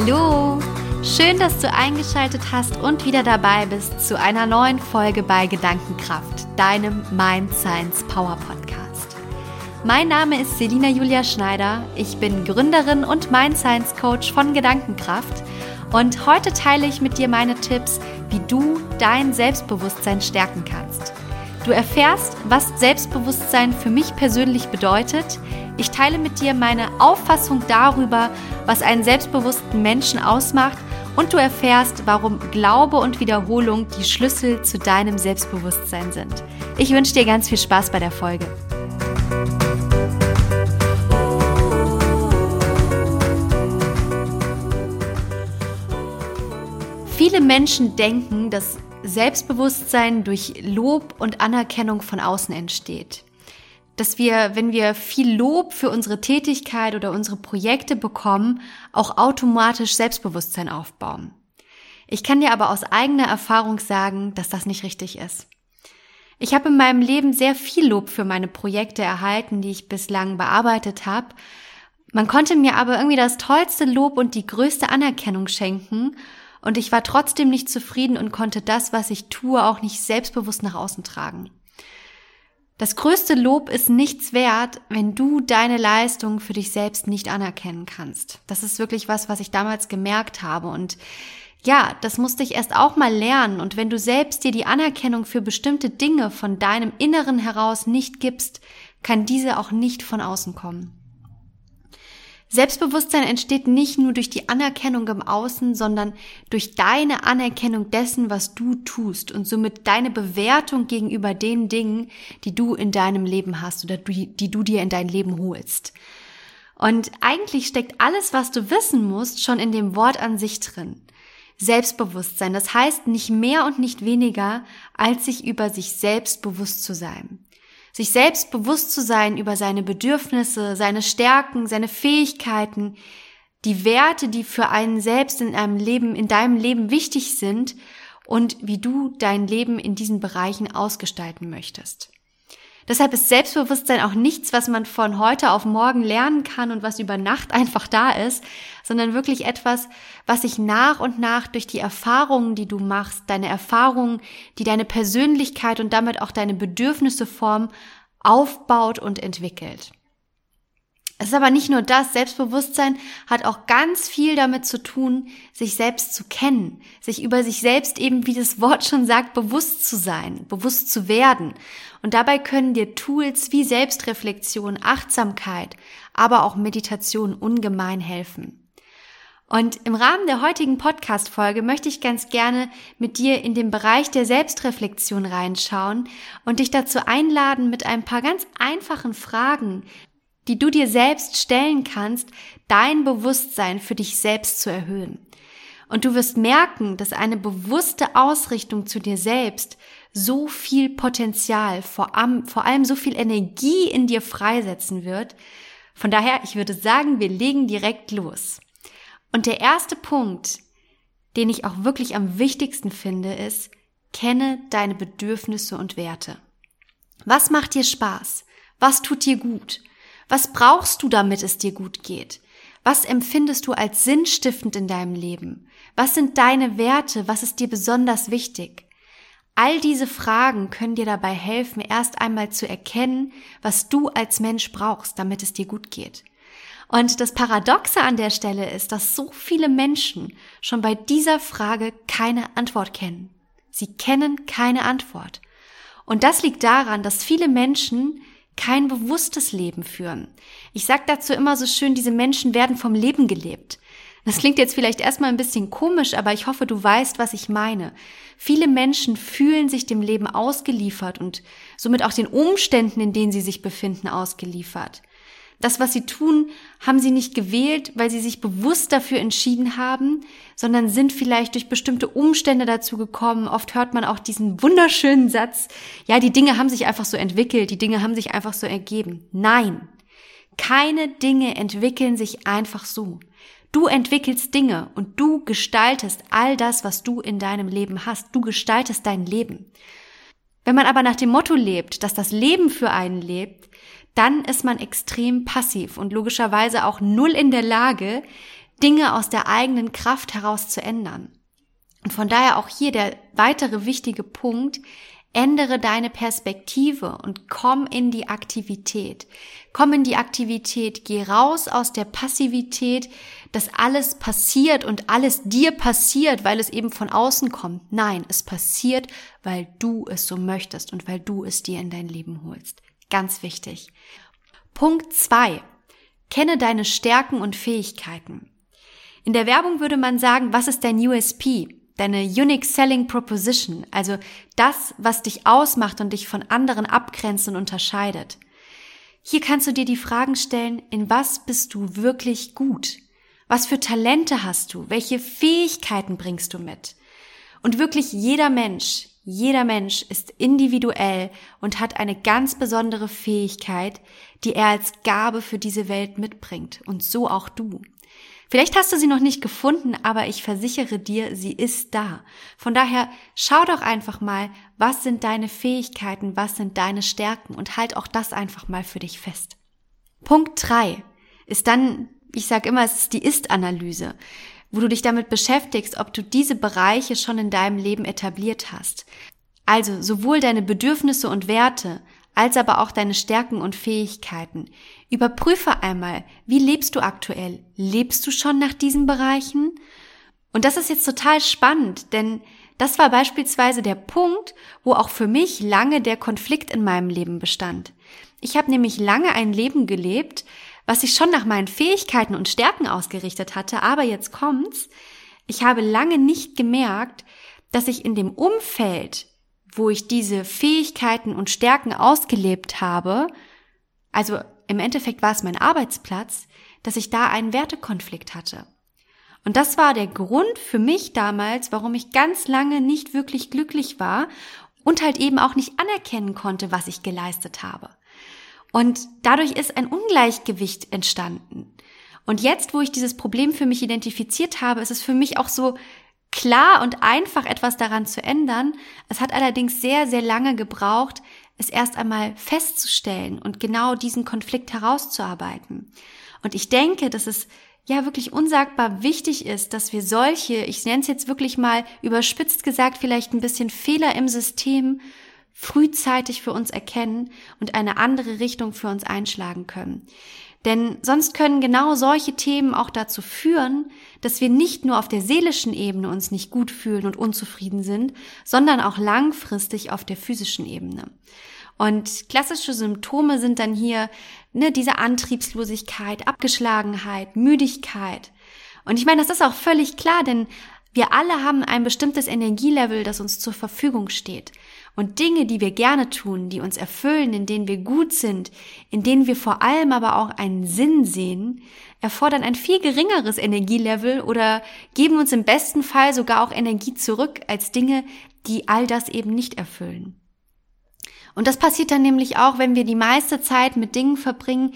Hallo! Schön, dass du eingeschaltet hast und wieder dabei bist zu einer neuen Folge bei Gedankenkraft, deinem Mind Science Power Podcast. Mein Name ist Selina Julia Schneider. Ich bin Gründerin und Mind Science Coach von Gedankenkraft und heute teile ich mit dir meine Tipps, wie du dein Selbstbewusstsein stärken kannst. Du erfährst, was Selbstbewusstsein für mich persönlich bedeutet. Ich teile mit dir meine Auffassung darüber, was einen selbstbewussten Menschen ausmacht und du erfährst, warum Glaube und Wiederholung die Schlüssel zu deinem Selbstbewusstsein sind. Ich wünsche dir ganz viel Spaß bei der Folge. Viele Menschen denken, dass Selbstbewusstsein durch Lob und Anerkennung von außen entsteht. Dass wir, wenn wir viel Lob für unsere Tätigkeit oder unsere Projekte bekommen, auch automatisch Selbstbewusstsein aufbauen. Ich kann dir aber aus eigener Erfahrung sagen, dass das nicht richtig ist. Ich habe in meinem Leben sehr viel Lob für meine Projekte erhalten, die ich bislang bearbeitet habe. Man konnte mir aber irgendwie das tollste Lob und die größte Anerkennung schenken und ich war trotzdem nicht zufrieden und konnte das, was ich tue, auch nicht selbstbewusst nach außen tragen. Das größte Lob ist nichts wert, wenn du deine Leistung für dich selbst nicht anerkennen kannst. Das ist wirklich was, was ich damals gemerkt habe und ja, das musste ich erst auch mal lernen und wenn du selbst dir die Anerkennung für bestimmte Dinge von deinem Inneren heraus nicht gibst, kann diese auch nicht von außen kommen. Selbstbewusstsein entsteht nicht nur durch die Anerkennung im Außen, sondern durch deine Anerkennung dessen, was du tust und somit deine Bewertung gegenüber den Dingen, die du in deinem Leben hast oder die, die du dir in dein Leben holst. Und eigentlich steckt alles, was du wissen musst, schon in dem Wort an sich drin. Selbstbewusstsein, das heißt nicht mehr und nicht weniger, als sich über sich selbst bewusst zu sein sich selbst bewusst zu sein über seine Bedürfnisse, seine Stärken, seine Fähigkeiten, die Werte, die für einen selbst in einem Leben, in deinem Leben wichtig sind und wie du dein Leben in diesen Bereichen ausgestalten möchtest. Deshalb ist Selbstbewusstsein auch nichts, was man von heute auf morgen lernen kann und was über Nacht einfach da ist, sondern wirklich etwas, was sich nach und nach durch die Erfahrungen, die du machst, deine Erfahrungen, die deine Persönlichkeit und damit auch deine Bedürfnisse formen, aufbaut und entwickelt. Es ist aber nicht nur das, Selbstbewusstsein hat auch ganz viel damit zu tun, sich selbst zu kennen, sich über sich selbst eben, wie das Wort schon sagt, bewusst zu sein, bewusst zu werden. Und dabei können dir Tools wie Selbstreflexion, Achtsamkeit, aber auch Meditation ungemein helfen. Und im Rahmen der heutigen Podcast-Folge möchte ich ganz gerne mit dir in den Bereich der Selbstreflexion reinschauen und dich dazu einladen, mit ein paar ganz einfachen Fragen die du dir selbst stellen kannst, dein Bewusstsein für dich selbst zu erhöhen. Und du wirst merken, dass eine bewusste Ausrichtung zu dir selbst so viel Potenzial, vor allem, so viel Energie in dir freisetzen wird. Von daher, ich würde sagen, wir legen direkt los. Und der erste Punkt, den ich auch wirklich am wichtigsten finde, ist, kenne deine Bedürfnisse und Werte. Was macht dir Spaß? Was tut dir gut? Was brauchst du, damit es dir gut geht? Was empfindest du als sinnstiftend in deinem Leben? Was sind deine Werte? Was ist dir besonders wichtig? All diese Fragen können dir dabei helfen, erst einmal zu erkennen, was du als Mensch brauchst, damit es dir gut geht. Und das Paradoxe an der Stelle ist, dass so viele Menschen schon bei dieser Frage keine Antwort kennen. Sie kennen keine Antwort. Und das liegt daran, dass viele Menschen kein bewusstes Leben führen. Ich sage dazu immer so schön, diese Menschen werden vom Leben gelebt. Das klingt jetzt vielleicht erstmal ein bisschen komisch, aber ich hoffe, du weißt, was ich meine. Viele Menschen fühlen sich dem Leben ausgeliefert und somit auch den Umständen, in denen sie sich befinden, ausgeliefert. Das, was sie tun, haben sie nicht gewählt, weil sie sich bewusst dafür entschieden haben, sondern sind vielleicht durch bestimmte Umstände dazu gekommen. Oft hört man auch diesen wunderschönen Satz, ja, die Dinge haben sich einfach so entwickelt, die Dinge haben sich einfach so ergeben. Nein, keine Dinge entwickeln sich einfach so. Du entwickelst Dinge und du gestaltest all das, was du in deinem Leben hast. Du gestaltest dein Leben. Wenn man aber nach dem Motto lebt, dass das Leben für einen lebt, dann ist man extrem passiv und logischerweise auch null in der Lage, Dinge aus der eigenen Kraft heraus zu ändern. Und von daher auch hier der weitere wichtige Punkt, Ändere deine Perspektive und komm in die Aktivität. Komm in die Aktivität, geh raus aus der Passivität, dass alles passiert und alles dir passiert, weil es eben von außen kommt. Nein, es passiert, weil du es so möchtest und weil du es dir in dein Leben holst. Ganz wichtig. Punkt zwei: Kenne deine Stärken und Fähigkeiten. In der Werbung würde man sagen, was ist dein USP? Deine Unique Selling Proposition, also das, was dich ausmacht und dich von anderen abgrenzt und unterscheidet. Hier kannst du dir die Fragen stellen, in was bist du wirklich gut? Was für Talente hast du? Welche Fähigkeiten bringst du mit? Und wirklich jeder Mensch, jeder Mensch ist individuell und hat eine ganz besondere Fähigkeit, die er als Gabe für diese Welt mitbringt. Und so auch du. Vielleicht hast du sie noch nicht gefunden, aber ich versichere dir, sie ist da. Von daher schau doch einfach mal, was sind deine Fähigkeiten, was sind deine Stärken und halt auch das einfach mal für dich fest. Punkt drei ist dann, ich sage immer, es ist die Ist-Analyse, wo du dich damit beschäftigst, ob du diese Bereiche schon in deinem Leben etabliert hast. Also sowohl deine Bedürfnisse und Werte als aber auch deine Stärken und Fähigkeiten. Überprüfe einmal, wie lebst du aktuell? Lebst du schon nach diesen Bereichen? Und das ist jetzt total spannend, denn das war beispielsweise der Punkt, wo auch für mich lange der Konflikt in meinem Leben bestand. Ich habe nämlich lange ein Leben gelebt, was sich schon nach meinen Fähigkeiten und Stärken ausgerichtet hatte, aber jetzt kommt's. Ich habe lange nicht gemerkt, dass ich in dem Umfeld, wo ich diese Fähigkeiten und Stärken ausgelebt habe, also im Endeffekt war es mein Arbeitsplatz, dass ich da einen Wertekonflikt hatte. Und das war der Grund für mich damals, warum ich ganz lange nicht wirklich glücklich war und halt eben auch nicht anerkennen konnte, was ich geleistet habe. Und dadurch ist ein Ungleichgewicht entstanden. Und jetzt, wo ich dieses Problem für mich identifiziert habe, ist es für mich auch so klar und einfach etwas daran zu ändern. Es hat allerdings sehr, sehr lange gebraucht, es erst einmal festzustellen und genau diesen Konflikt herauszuarbeiten. Und ich denke, dass es ja wirklich unsagbar wichtig ist, dass wir solche, ich nenne es jetzt wirklich mal überspitzt gesagt, vielleicht ein bisschen Fehler im System frühzeitig für uns erkennen und eine andere Richtung für uns einschlagen können. Denn sonst können genau solche Themen auch dazu führen, dass wir nicht nur auf der seelischen Ebene uns nicht gut fühlen und unzufrieden sind, sondern auch langfristig auf der physischen Ebene. Und klassische Symptome sind dann hier ne, diese Antriebslosigkeit, Abgeschlagenheit, Müdigkeit. Und ich meine, das ist auch völlig klar, denn wir alle haben ein bestimmtes Energielevel, das uns zur Verfügung steht. Und Dinge, die wir gerne tun, die uns erfüllen, in denen wir gut sind, in denen wir vor allem aber auch einen Sinn sehen, erfordern ein viel geringeres Energielevel oder geben uns im besten Fall sogar auch Energie zurück als Dinge, die all das eben nicht erfüllen. Und das passiert dann nämlich auch, wenn wir die meiste Zeit mit Dingen verbringen,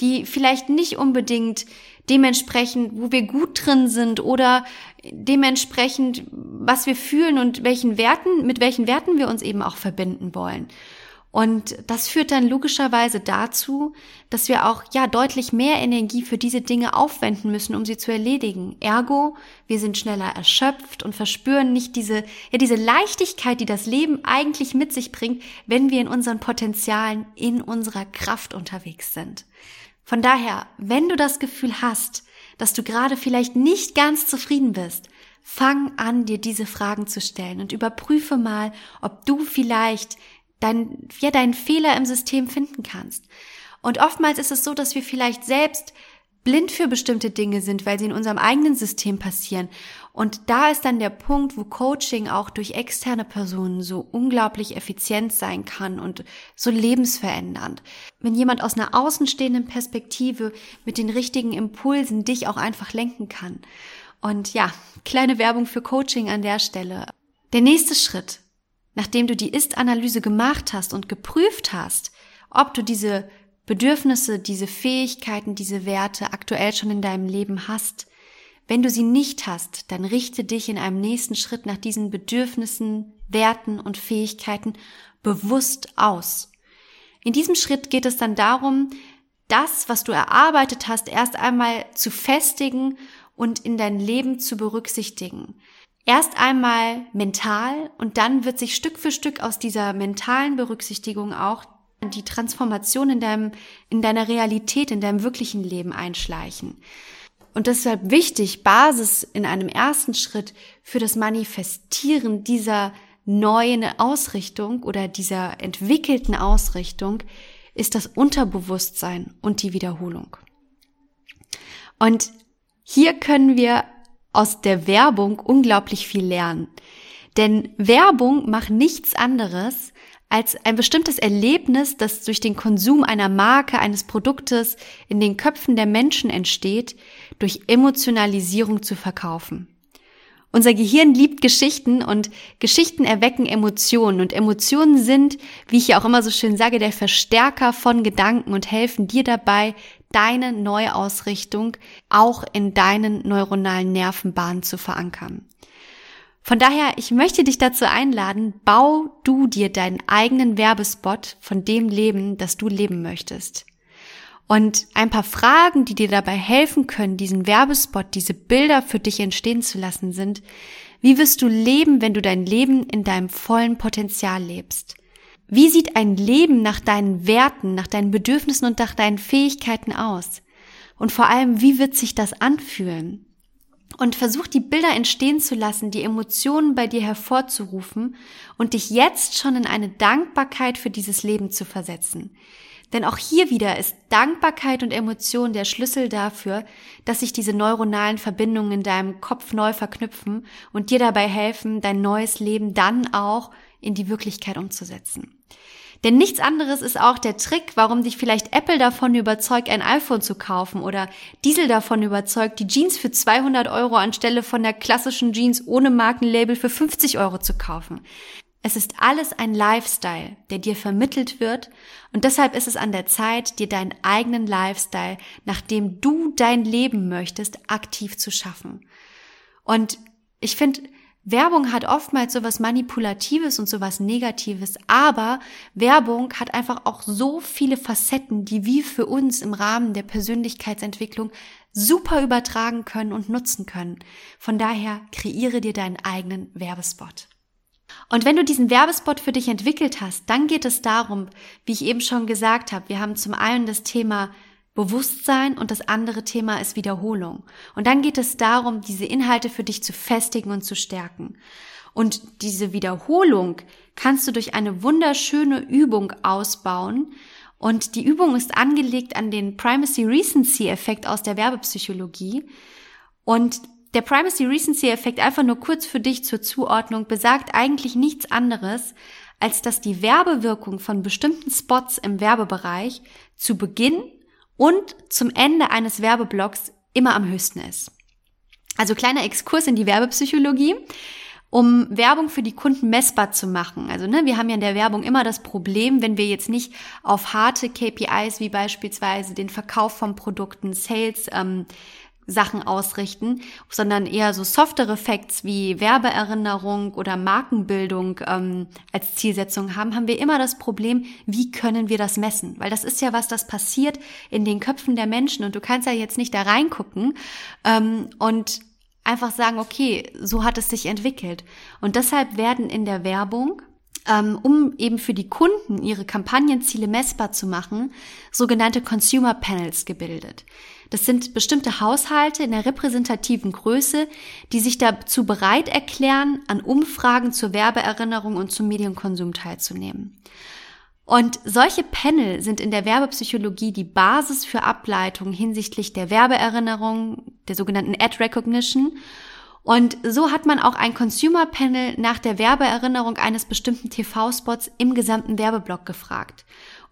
die vielleicht nicht unbedingt dementsprechend, wo wir gut drin sind oder dementsprechend, was wir fühlen und welchen Werten, mit welchen Werten wir uns eben auch verbinden wollen. Und das führt dann logischerweise dazu, dass wir auch ja deutlich mehr Energie für diese Dinge aufwenden müssen, um sie zu erledigen. Ergo, wir sind schneller erschöpft und verspüren nicht diese ja diese Leichtigkeit, die das Leben eigentlich mit sich bringt, wenn wir in unseren Potenzialen, in unserer Kraft unterwegs sind. Von daher, wenn du das Gefühl hast, dass du gerade vielleicht nicht ganz zufrieden bist, fang an, dir diese Fragen zu stellen und überprüfe mal, ob du vielleicht dein, ja, deinen Fehler im System finden kannst. Und oftmals ist es so, dass wir vielleicht selbst blind für bestimmte Dinge sind, weil sie in unserem eigenen System passieren. Und da ist dann der Punkt, wo Coaching auch durch externe Personen so unglaublich effizient sein kann und so lebensverändernd. Wenn jemand aus einer außenstehenden Perspektive mit den richtigen Impulsen dich auch einfach lenken kann. Und ja, kleine Werbung für Coaching an der Stelle. Der nächste Schritt, nachdem du die Ist-Analyse gemacht hast und geprüft hast, ob du diese Bedürfnisse, diese Fähigkeiten, diese Werte aktuell schon in deinem Leben hast. Wenn du sie nicht hast, dann richte dich in einem nächsten Schritt nach diesen Bedürfnissen, Werten und Fähigkeiten bewusst aus. In diesem Schritt geht es dann darum, das, was du erarbeitet hast, erst einmal zu festigen und in dein Leben zu berücksichtigen. Erst einmal mental und dann wird sich Stück für Stück aus dieser mentalen Berücksichtigung auch die Transformation in deinem, in deiner Realität, in deinem wirklichen Leben einschleichen. Und deshalb wichtig, Basis in einem ersten Schritt für das Manifestieren dieser neuen Ausrichtung oder dieser entwickelten Ausrichtung ist das Unterbewusstsein und die Wiederholung. Und hier können wir aus der Werbung unglaublich viel lernen. Denn Werbung macht nichts anderes, als ein bestimmtes Erlebnis, das durch den Konsum einer Marke, eines Produktes in den Köpfen der Menschen entsteht, durch Emotionalisierung zu verkaufen. Unser Gehirn liebt Geschichten und Geschichten erwecken Emotionen und Emotionen sind, wie ich ja auch immer so schön sage, der Verstärker von Gedanken und helfen dir dabei, deine Neuausrichtung auch in deinen neuronalen Nervenbahnen zu verankern. Von daher, ich möchte dich dazu einladen, bau du dir deinen eigenen Werbespot von dem Leben, das du leben möchtest. Und ein paar Fragen, die dir dabei helfen können, diesen Werbespot, diese Bilder für dich entstehen zu lassen, sind, wie wirst du leben, wenn du dein Leben in deinem vollen Potenzial lebst? Wie sieht ein Leben nach deinen Werten, nach deinen Bedürfnissen und nach deinen Fähigkeiten aus? Und vor allem, wie wird sich das anfühlen? und versuch die Bilder entstehen zu lassen, die Emotionen bei dir hervorzurufen und dich jetzt schon in eine Dankbarkeit für dieses Leben zu versetzen. Denn auch hier wieder ist Dankbarkeit und Emotion der Schlüssel dafür, dass sich diese neuronalen Verbindungen in deinem Kopf neu verknüpfen und dir dabei helfen, dein neues Leben dann auch in die Wirklichkeit umzusetzen. Denn nichts anderes ist auch der Trick, warum dich vielleicht Apple davon überzeugt, ein iPhone zu kaufen oder Diesel davon überzeugt, die Jeans für 200 Euro anstelle von der klassischen Jeans ohne Markenlabel für 50 Euro zu kaufen. Es ist alles ein Lifestyle, der dir vermittelt wird und deshalb ist es an der Zeit, dir deinen eigenen Lifestyle, nachdem du dein Leben möchtest, aktiv zu schaffen. Und ich finde, Werbung hat oftmals sowas Manipulatives und sowas Negatives, aber Werbung hat einfach auch so viele Facetten, die wir für uns im Rahmen der Persönlichkeitsentwicklung super übertragen können und nutzen können. Von daher kreiere dir deinen eigenen Werbespot. Und wenn du diesen Werbespot für dich entwickelt hast, dann geht es darum, wie ich eben schon gesagt habe, wir haben zum einen das Thema Bewusstsein und das andere Thema ist Wiederholung. Und dann geht es darum, diese Inhalte für dich zu festigen und zu stärken. Und diese Wiederholung kannst du durch eine wunderschöne Übung ausbauen. Und die Übung ist angelegt an den Primacy Recency Effekt aus der Werbepsychologie. Und der Primacy Recency Effekt, einfach nur kurz für dich zur Zuordnung, besagt eigentlich nichts anderes, als dass die Werbewirkung von bestimmten Spots im Werbebereich zu Beginn und zum Ende eines Werbeblocks immer am höchsten ist. Also kleiner Exkurs in die Werbepsychologie, um Werbung für die Kunden messbar zu machen. Also ne, wir haben ja in der Werbung immer das Problem, wenn wir jetzt nicht auf harte KPIs wie beispielsweise den Verkauf von Produkten, Sales ähm, Sachen ausrichten, sondern eher so softere Facts wie Werbeerinnerung oder Markenbildung ähm, als Zielsetzung haben, haben wir immer das Problem, wie können wir das messen? Weil das ist ja was, das passiert in den Köpfen der Menschen und du kannst ja jetzt nicht da reingucken ähm, und einfach sagen, okay, so hat es sich entwickelt. Und deshalb werden in der Werbung ähm, um eben für die Kunden ihre Kampagnenziele messbar zu machen, sogenannte Consumer Panels gebildet. Das sind bestimmte Haushalte in der repräsentativen Größe, die sich dazu bereit erklären, an Umfragen zur Werbeerinnerung und zum Medienkonsum teilzunehmen. Und solche Panel sind in der Werbepsychologie die Basis für Ableitungen hinsichtlich der Werbeerinnerung, der sogenannten Ad Recognition. Und so hat man auch ein Consumer Panel nach der Werbeerinnerung eines bestimmten TV-Spots im gesamten Werbeblock gefragt.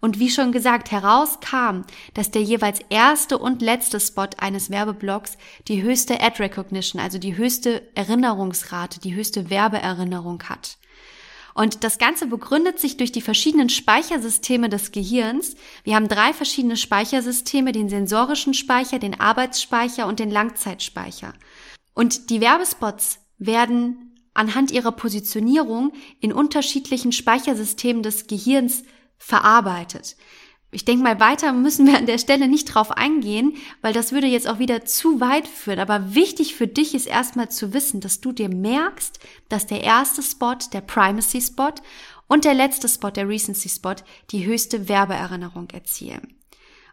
Und wie schon gesagt, herauskam, dass der jeweils erste und letzte Spot eines Werbeblocks die höchste Ad Recognition, also die höchste Erinnerungsrate, die höchste Werbeerinnerung hat. Und das Ganze begründet sich durch die verschiedenen Speichersysteme des Gehirns. Wir haben drei verschiedene Speichersysteme, den sensorischen Speicher, den Arbeitsspeicher und den Langzeitspeicher. Und die Werbespots werden anhand ihrer Positionierung in unterschiedlichen Speichersystemen des Gehirns verarbeitet. Ich denke mal, weiter müssen wir an der Stelle nicht drauf eingehen, weil das würde jetzt auch wieder zu weit führen. Aber wichtig für dich ist erstmal zu wissen, dass du dir merkst, dass der erste Spot, der Primacy Spot und der letzte Spot, der Recency Spot, die höchste Werbeerinnerung erzielen.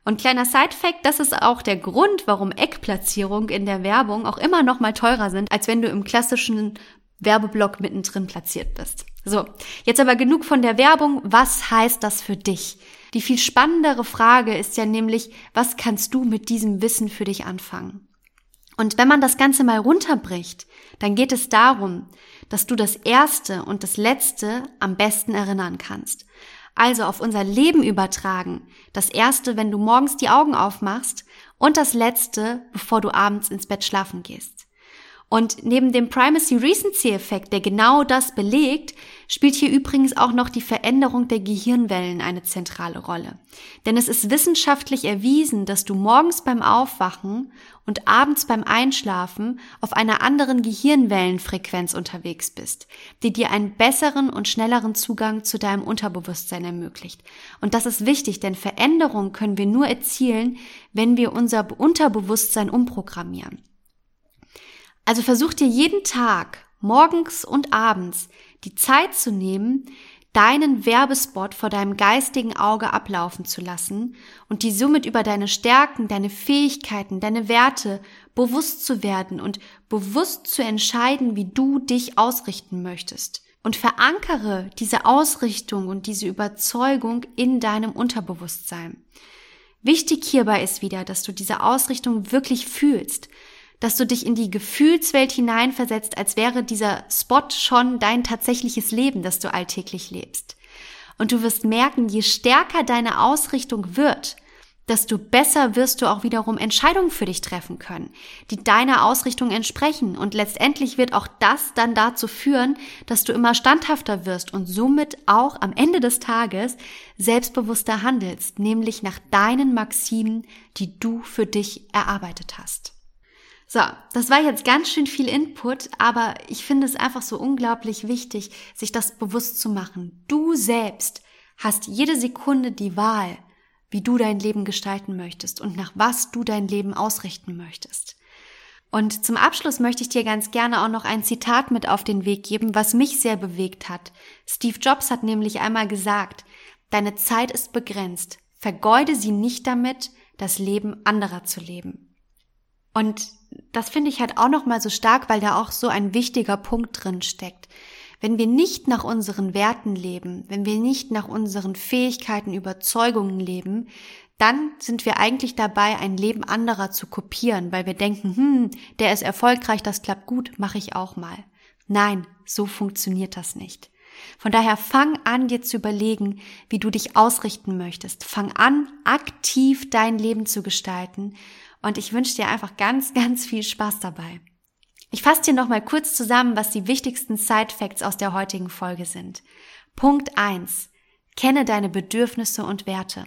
Und kleiner Side-Fact, das ist auch der Grund, warum Eckplatzierungen in der Werbung auch immer noch mal teurer sind, als wenn du im klassischen Werbeblock mittendrin platziert bist. So, jetzt aber genug von der Werbung. Was heißt das für dich? Die viel spannendere Frage ist ja nämlich, was kannst du mit diesem Wissen für dich anfangen? Und wenn man das Ganze mal runterbricht, dann geht es darum, dass du das Erste und das Letzte am besten erinnern kannst. Also auf unser Leben übertragen. Das Erste, wenn du morgens die Augen aufmachst und das Letzte, bevor du abends ins Bett schlafen gehst. Und neben dem Primacy Recency Effekt, der genau das belegt, spielt hier übrigens auch noch die Veränderung der Gehirnwellen eine zentrale Rolle. Denn es ist wissenschaftlich erwiesen, dass du morgens beim Aufwachen und abends beim Einschlafen auf einer anderen Gehirnwellenfrequenz unterwegs bist, die dir einen besseren und schnelleren Zugang zu deinem Unterbewusstsein ermöglicht. Und das ist wichtig, denn Veränderungen können wir nur erzielen, wenn wir unser Unterbewusstsein umprogrammieren. Also versuch dir jeden Tag, morgens und abends, die Zeit zu nehmen, deinen Werbespot vor deinem geistigen Auge ablaufen zu lassen und die somit über deine Stärken, deine Fähigkeiten, deine Werte bewusst zu werden und bewusst zu entscheiden, wie du dich ausrichten möchtest. Und verankere diese Ausrichtung und diese Überzeugung in deinem Unterbewusstsein. Wichtig hierbei ist wieder, dass du diese Ausrichtung wirklich fühlst, dass du dich in die Gefühlswelt hineinversetzt, als wäre dieser Spot schon dein tatsächliches Leben, das du alltäglich lebst. Und du wirst merken, je stärker deine Ausrichtung wird, desto besser wirst du auch wiederum Entscheidungen für dich treffen können, die deiner Ausrichtung entsprechen. Und letztendlich wird auch das dann dazu führen, dass du immer standhafter wirst und somit auch am Ende des Tages selbstbewusster handelst, nämlich nach deinen Maximen, die du für dich erarbeitet hast. So, das war jetzt ganz schön viel Input, aber ich finde es einfach so unglaublich wichtig, sich das bewusst zu machen. Du selbst hast jede Sekunde die Wahl, wie du dein Leben gestalten möchtest und nach was du dein Leben ausrichten möchtest. Und zum Abschluss möchte ich dir ganz gerne auch noch ein Zitat mit auf den Weg geben, was mich sehr bewegt hat. Steve Jobs hat nämlich einmal gesagt, deine Zeit ist begrenzt, vergeude sie nicht damit, das Leben anderer zu leben. Und das finde ich halt auch noch mal so stark, weil da auch so ein wichtiger Punkt drin steckt. Wenn wir nicht nach unseren Werten leben, wenn wir nicht nach unseren Fähigkeiten, Überzeugungen leben, dann sind wir eigentlich dabei, ein Leben anderer zu kopieren, weil wir denken, hm, der ist erfolgreich, das klappt gut, mache ich auch mal. Nein, so funktioniert das nicht. Von daher fang an, dir zu überlegen, wie du dich ausrichten möchtest. Fang an, aktiv dein Leben zu gestalten und ich wünsche dir einfach ganz, ganz viel Spaß dabei. Ich fasse dir nochmal kurz zusammen, was die wichtigsten Side Facts aus der heutigen Folge sind. Punkt eins: Kenne deine Bedürfnisse und Werte.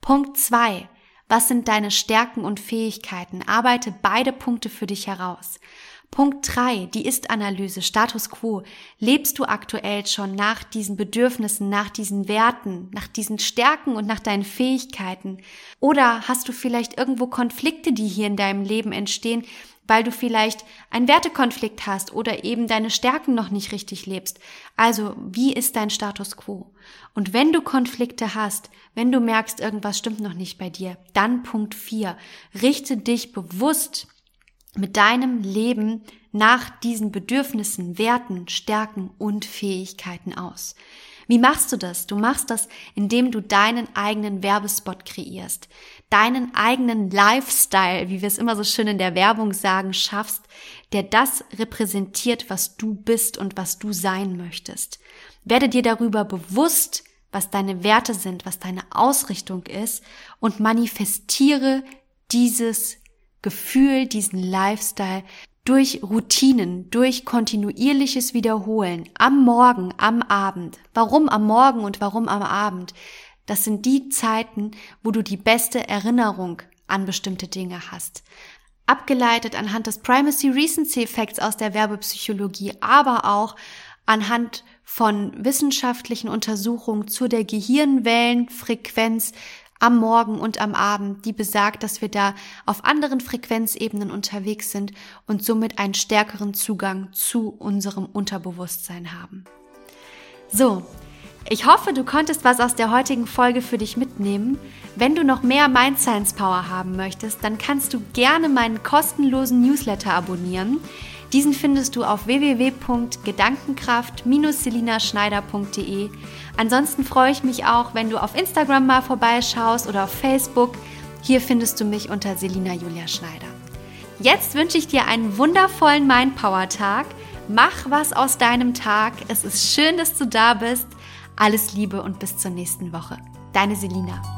Punkt zwei: Was sind deine Stärken und Fähigkeiten? Arbeite beide Punkte für dich heraus. Punkt drei: die Ist-Analyse, Status quo. Lebst du aktuell schon nach diesen Bedürfnissen, nach diesen Werten, nach diesen Stärken und nach deinen Fähigkeiten? Oder hast du vielleicht irgendwo Konflikte, die hier in deinem Leben entstehen, weil du vielleicht einen Wertekonflikt hast oder eben deine Stärken noch nicht richtig lebst. Also, wie ist dein Status quo? Und wenn du Konflikte hast, wenn du merkst, irgendwas stimmt noch nicht bei dir, dann Punkt vier: Richte dich bewusst mit deinem Leben nach diesen Bedürfnissen, Werten, Stärken und Fähigkeiten aus. Wie machst du das? Du machst das, indem du deinen eigenen Werbespot kreierst, deinen eigenen Lifestyle, wie wir es immer so schön in der Werbung sagen, schaffst, der das repräsentiert, was du bist und was du sein möchtest. Werde dir darüber bewusst, was deine Werte sind, was deine Ausrichtung ist und manifestiere dieses Gefühl, diesen Lifestyle durch Routinen, durch kontinuierliches Wiederholen am Morgen, am Abend. Warum am Morgen und warum am Abend? Das sind die Zeiten, wo du die beste Erinnerung an bestimmte Dinge hast. Abgeleitet anhand des Primacy Recency Effects aus der Werbepsychologie, aber auch anhand von wissenschaftlichen Untersuchungen zu der Gehirnwellenfrequenz am Morgen und am Abend, die besagt, dass wir da auf anderen Frequenzebenen unterwegs sind und somit einen stärkeren Zugang zu unserem Unterbewusstsein haben. So, ich hoffe, du konntest was aus der heutigen Folge für dich mitnehmen. Wenn du noch mehr Mind Science Power haben möchtest, dann kannst du gerne meinen kostenlosen Newsletter abonnieren. Diesen findest du auf www.gedankenkraft-selinaschneider.de. Ansonsten freue ich mich auch, wenn du auf Instagram mal vorbeischaust oder auf Facebook. Hier findest du mich unter Selina Julia Schneider. Jetzt wünsche ich dir einen wundervollen Mind Power Tag. Mach was aus deinem Tag. Es ist schön, dass du da bist. Alles Liebe und bis zur nächsten Woche. Deine Selina.